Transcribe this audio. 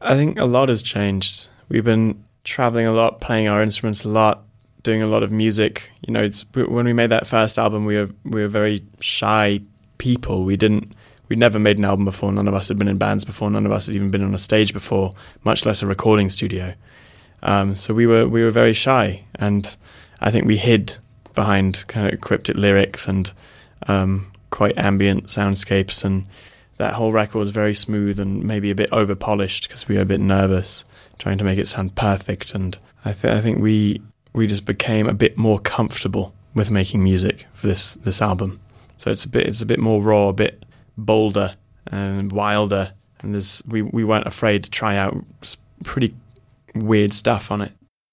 I think a lot has changed. We've been traveling a lot, playing our instruments a lot, doing a lot of music. You know, when we made that first album, we were we were very shy people. We didn't we'd never made an album before. None of us had been in bands before. None of us had even been on a stage before, much less a recording studio. Um, so we were we were very shy, and I think we hid behind kind of cryptic lyrics and um, quite ambient soundscapes, and that whole record was very smooth and maybe a bit over polished because we were a bit nervous, trying to make it sound perfect. And I, th- I think we we just became a bit more comfortable with making music for this this album. So it's a bit it's a bit more raw, a bit bolder and wilder, and there's we we weren't afraid to try out pretty weird stuff on it.